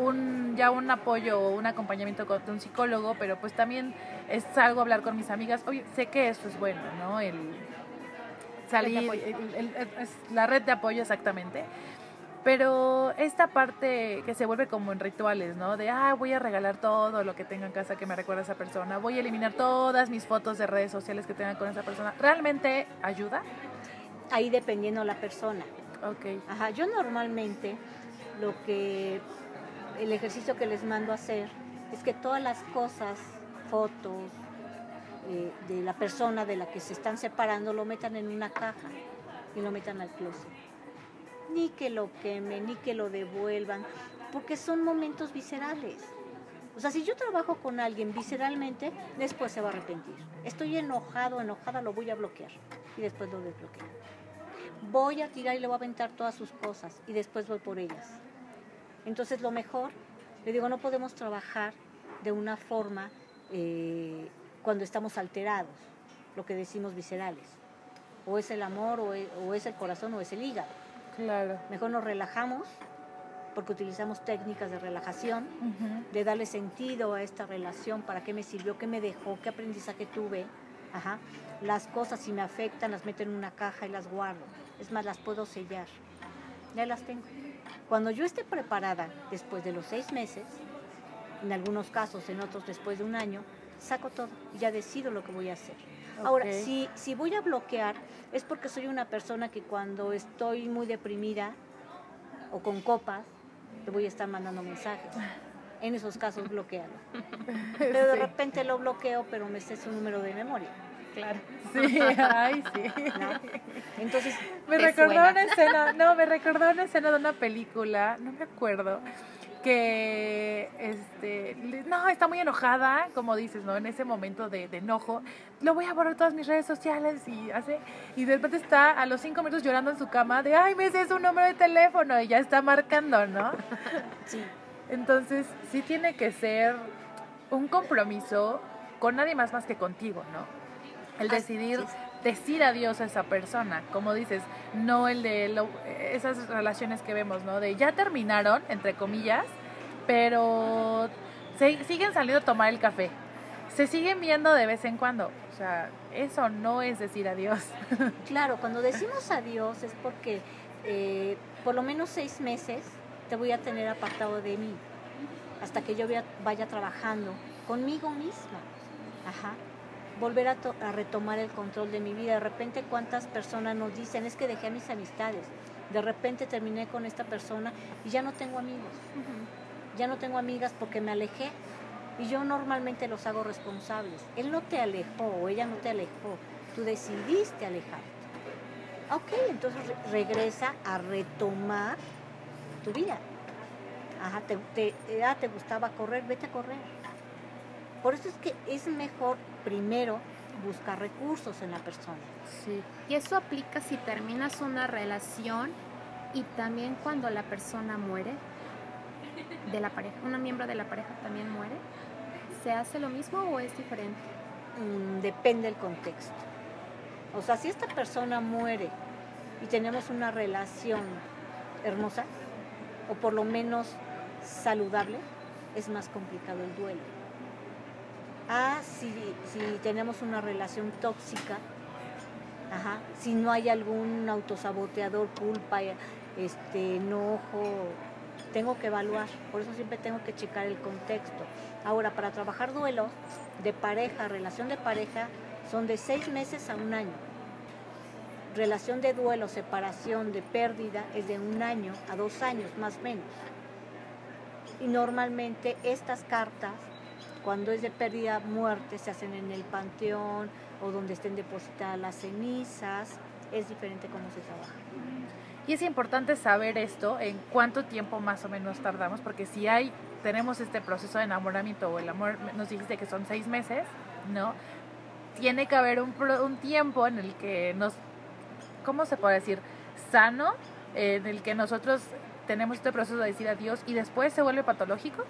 un, ya un apoyo o un acompañamiento con- de un psicólogo, pero pues también es algo hablar con mis amigas. Oye, sé que eso es bueno, ¿no? El salir, el- el- la red de apoyo exactamente. Pero esta parte que se vuelve como en rituales, ¿no? De, ah, voy a regalar todo lo que tenga en casa que me recuerda a esa persona. Voy a eliminar todas mis fotos de redes sociales que tengan con esa persona. ¿Realmente ayuda? Ahí dependiendo la persona. Ok. Ajá, yo normalmente lo que el ejercicio que les mando a hacer es que todas las cosas, fotos eh, de la persona de la que se están separando lo metan en una caja y lo metan al closet. Ni que lo quemen, ni que lo devuelvan, porque son momentos viscerales. O sea, si yo trabajo con alguien visceralmente, después se va a arrepentir. Estoy enojado, enojada, lo voy a bloquear y después lo desbloqueo voy a tirar y le voy a aventar todas sus cosas y después voy por ellas. Entonces lo mejor, le digo, no podemos trabajar de una forma eh, cuando estamos alterados, lo que decimos viscerales. O es el amor, o es, o es el corazón, o es el hígado. Claro. Mejor nos relajamos porque utilizamos técnicas de relajación, de darle sentido a esta relación, para qué me sirvió, qué me dejó, qué aprendizaje tuve. Ajá. Las cosas si me afectan las meto en una caja y las guardo. Es más, las puedo sellar. Ya las tengo. Cuando yo esté preparada después de los seis meses, en algunos casos, en otros después de un año, saco todo y ya decido lo que voy a hacer. Ahora, si, si voy a bloquear, es porque soy una persona que cuando estoy muy deprimida o con copas, te voy a estar mandando mensajes. En esos casos, bloquealo. (laughs) Pero de repente lo bloqueo, pero me sé su número de memoria. Claro. Sí, ay, sí. ¿no? Entonces, Me ¿Te recordó suena? una escena, no, me recordó una escena de una película, no me acuerdo, que, este, no, está muy enojada, como dices, ¿no? En ese momento de, de enojo, lo voy a borrar todas mis redes sociales y hace, y de repente está a los cinco minutos llorando en su cama de, ay, me sé su número de teléfono y ya está marcando, ¿no? sí, Entonces, sí tiene que ser un compromiso con nadie más más que contigo, ¿no? El decidir decir adiós a esa persona, como dices, no el de lo- esas relaciones que vemos, ¿no? De ya terminaron, entre comillas, pero se- siguen saliendo a tomar el café. Se siguen viendo de vez en cuando. O sea, eso no es decir adiós. (laughs) claro, cuando decimos adiós es porque eh, por lo menos seis meses te voy a tener apartado de mí, hasta que yo vaya trabajando conmigo misma. Ajá. Volver a, to- a retomar el control de mi vida. De repente, ¿cuántas personas nos dicen? Es que dejé a mis amistades. De repente terminé con esta persona y ya no tengo amigos. Ya no tengo amigas porque me alejé. Y yo normalmente los hago responsables. Él no te alejó o ella no te alejó. Tú decidiste alejarte. Ok, entonces re- regresa a retomar tu vida. Ajá, te, te- ah, te gustaba correr, vete a correr. Por eso es que es mejor primero buscar recursos en la persona. Sí. Y eso aplica si terminas una relación y también cuando la persona muere, de la pareja, una miembro de la pareja también muere. ¿Se hace lo mismo o es diferente? Mm, depende del contexto. O sea, si esta persona muere y tenemos una relación hermosa, o por lo menos saludable, es más complicado el duelo. Ah, si, si tenemos una relación tóxica, si no hay algún autosaboteador, culpa, este, enojo, tengo que evaluar. Por eso siempre tengo que checar el contexto. Ahora, para trabajar duelo de pareja, relación de pareja, son de seis meses a un año. Relación de duelo, separación, de pérdida, es de un año a dos años, más o menos. Y normalmente estas cartas, cuando es de pérdida, muerte, se hacen en el panteón o donde estén depositadas las cenizas. Es diferente cómo se trabaja. Y es importante saber esto, en cuánto tiempo más o menos tardamos, porque si hay, tenemos este proceso de enamoramiento o el amor, nos dijiste que son seis meses, ¿no? Tiene que haber un, un tiempo en el que nos, ¿cómo se puede decir? Sano, eh, en el que nosotros tenemos este proceso de decir adiós y después se vuelve patológico.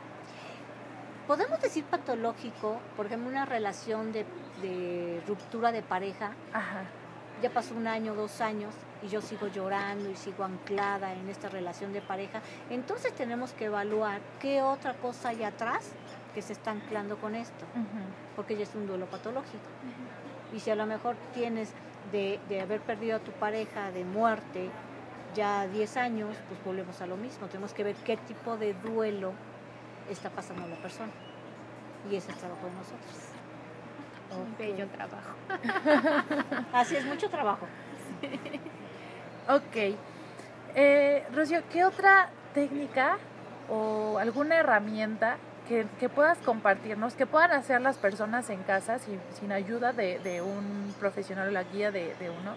Podemos decir patológico, por ejemplo, una relación de, de ruptura de pareja, Ajá. ya pasó un año, dos años, y yo sigo llorando y sigo anclada en esta relación de pareja, entonces tenemos que evaluar qué otra cosa hay atrás que se está anclando con esto, porque ya es un duelo patológico. Y si a lo mejor tienes de, de haber perdido a tu pareja de muerte ya 10 años, pues volvemos a lo mismo. Tenemos que ver qué tipo de duelo está pasando a la persona. Y ese es el trabajo de nosotros. Un bello trabajo. (laughs) Así es, mucho trabajo. Ok. Eh, Rocío, ¿qué otra técnica o alguna herramienta que, que, puedas compartirnos, que puedan hacer las personas en casa sin, sin ayuda de, de, un profesional o la guía de, de, uno,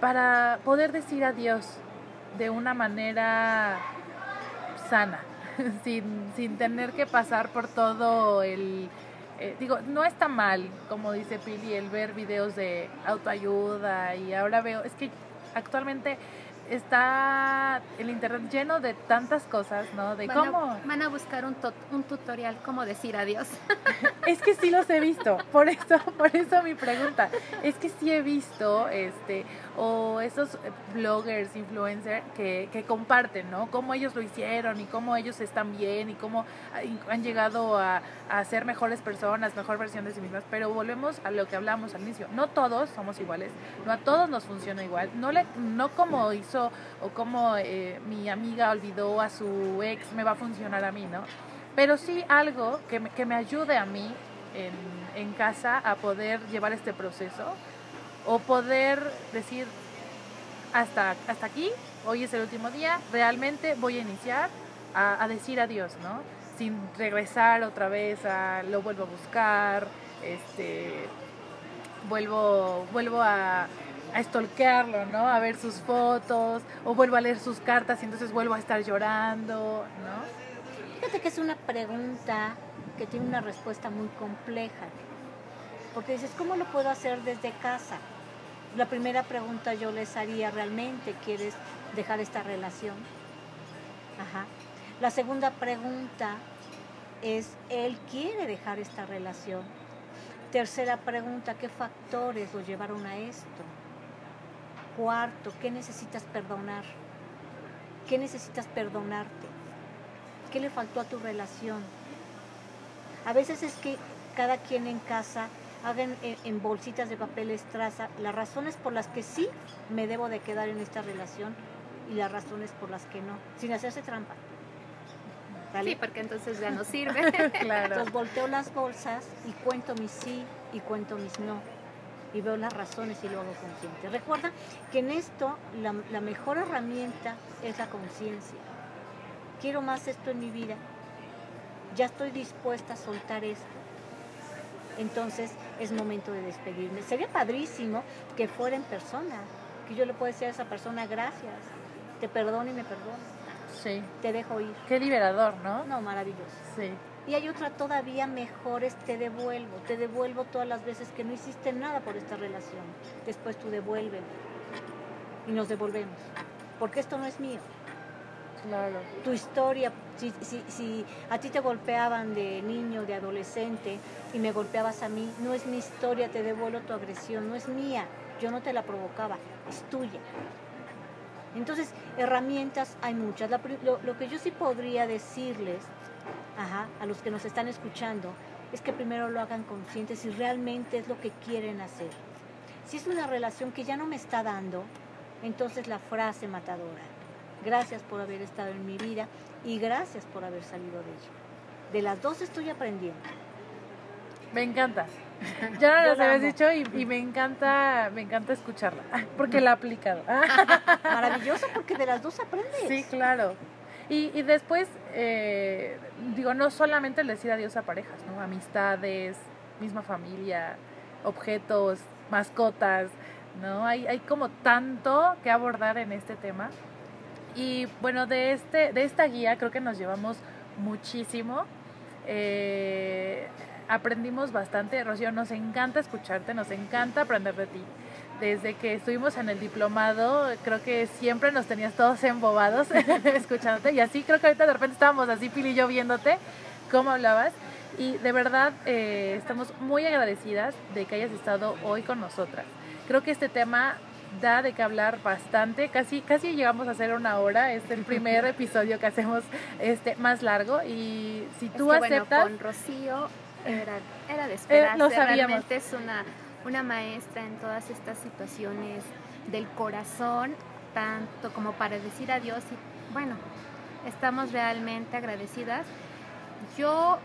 para poder decir adiós de una manera sana, (laughs) sin, sin tener que pasar por todo el... Eh, digo, no está mal, como dice Pili, el ver videos de autoayuda y ahora veo, es que actualmente está el internet lleno de tantas cosas, ¿no? De van cómo... A, van a buscar un, un tutorial cómo decir adiós. (laughs) es que sí los he visto, por eso, por eso mi pregunta. Es que sí he visto, este, o esos bloggers, influencers que, que comparten, ¿no? Cómo ellos lo hicieron y cómo ellos están bien y cómo han llegado a, a ser mejores personas, mejor versión de sí mismas. Pero volvemos a lo que hablamos al inicio. No todos somos iguales, no a todos nos funciona igual. No, le, no como hizo o como eh, mi amiga olvidó a su ex me va a funcionar a mí, ¿no? Pero sí algo que me, que me ayude a mí en, en casa a poder llevar este proceso o poder decir hasta, hasta aquí, hoy es el último día, realmente voy a iniciar a, decir adiós, ¿no? Sin regresar otra vez a lo vuelvo a buscar, este, vuelvo, vuelvo a, a ¿no? A ver sus fotos, o vuelvo a leer sus cartas y entonces vuelvo a estar llorando, ¿no? Fíjate que es una pregunta que tiene una respuesta muy compleja. Porque dices, ¿cómo lo puedo hacer desde casa? La primera pregunta yo les haría, ¿realmente quieres dejar esta relación? Ajá. La segunda pregunta es, ¿él quiere dejar esta relación? Tercera pregunta, ¿qué factores lo llevaron a esto? Cuarto, ¿qué necesitas perdonar? ¿Qué necesitas perdonarte? ¿Qué le faltó a tu relación? A veces es que cada quien en casa hagan en bolsitas de papel estraza las razones por las que sí me debo de quedar en esta relación y las razones por las que no, sin hacerse trampa. Sí, porque entonces ya no sirve. (laughs) (laughs) claro. Entonces volteo las bolsas y cuento mis sí y cuento mis no y veo las razones y lo hago consciente. Recuerda que en esto la, la mejor herramienta es la conciencia. Quiero más esto en mi vida. Ya estoy dispuesta a soltar esto. Entonces es momento de despedirme. Sería padrísimo que fuera en persona, que yo le pueda decir a esa persona gracias, te perdono y me perdono. Sí. Te dejo ir. Qué liberador, ¿no? No, maravilloso. Sí. Y hay otra todavía mejor, es te devuelvo, te devuelvo todas las veces que no hiciste nada por esta relación. Después tú devuélveme. Y nos devolvemos. Porque esto no es mío. Claro. Tu historia, si, si, si a ti te golpeaban de niño, de adolescente, y me golpeabas a mí, no es mi historia, te devuelvo tu agresión, no es mía. Yo no te la provocaba, es tuya. Entonces, herramientas hay muchas. La, lo, que yo sí podría decirles Ajá, a los que nos están escuchando, es que primero lo hagan conscientes si realmente es lo que quieren hacer. Si es una relación que ya no me está dando, entonces la frase matadora, gracias por haber estado en mi vida y gracias por haber salido de ella. De las dos estoy aprendiendo. Me encanta. (laughs) Ya no las habías dicho y, y, me encanta, me encanta escucharla, (laughs) porque la he aplicado. (laughs) Maravilloso porque de las dos aprendes. Sí, claro. Y, y después, eh, digo, no solamente el decir adiós a parejas, ¿no? Amistades, misma familia, objetos, mascotas, ¿no? Hay, hay como tanto que abordar en este tema. Y bueno, de, este, de esta guía creo que nos llevamos muchísimo. Eh, aprendimos bastante. Rocío, nos encanta escucharte, nos encanta aprender de ti desde que estuvimos en el diplomado, creo que siempre nos tenías todos embobados (laughs) escuchándote. Y así creo que ahorita de repente estábamos así, Pili y yo, viéndote cómo hablabas. Y de verdad eh, estamos muy agradecidas de que hayas estado hoy con nosotras. Creo que este tema da de qué hablar bastante. Casi, casi llegamos a hacer una hora. Es el primer (laughs) episodio que hacemos este más largo. Y si tú es que, aceptas. Bueno, con Rocío era, era de esperarse. Eh, lo. Realmente es una, una maestra en todas estas situaciones del corazón, tanto como para decir adiós. Y bueno, estamos realmente agradecidas. Yo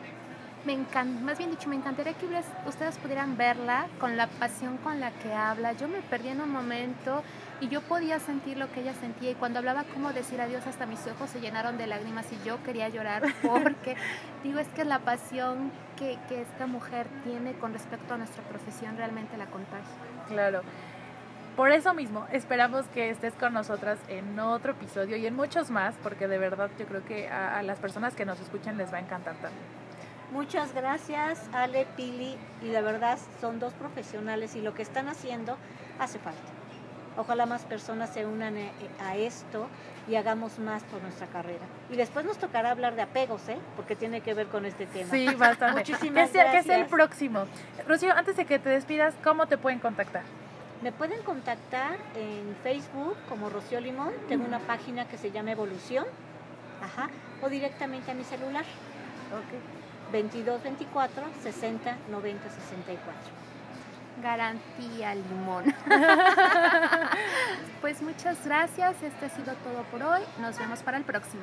me encanta, más bien dicho, me encantaría que ustedes pudieran verla con la pasión con la que habla. Yo me perdí en un momento y yo podía sentir lo que ella sentía y cuando hablaba como decir adiós hasta mis ojos se llenaron de lágrimas y yo quería llorar (laughs) porque digo es que la pasión que, que esta mujer tiene con respecto a nuestra profesión realmente la contagia. Claro. Por eso mismo, esperamos que estés con nosotras en otro episodio y en muchos más, porque de verdad yo creo que a, a las personas que nos escuchan les va a encantar también. Muchas gracias, Ale, Pili, y de verdad son dos profesionales y lo que están haciendo hace falta. Ojalá más personas se unan a esto y hagamos más por nuestra carrera. Y después nos tocará hablar de apegos, ¿eh? Porque tiene que ver con este tema. Sí, bastante. (laughs) Muchísimas ¿Qué, gracias. ¿Qué es el próximo? Rocío, antes de que te despidas, ¿cómo te pueden contactar? Me pueden contactar en Facebook como Rocío Limón. Tengo una página que se llama Evolución. Ajá. O directamente a mi celular. Ok. 22 24 60 90 64. Garantía limón. (laughs) pues muchas gracias. Este ha sido todo por hoy. Nos vemos para el próximo.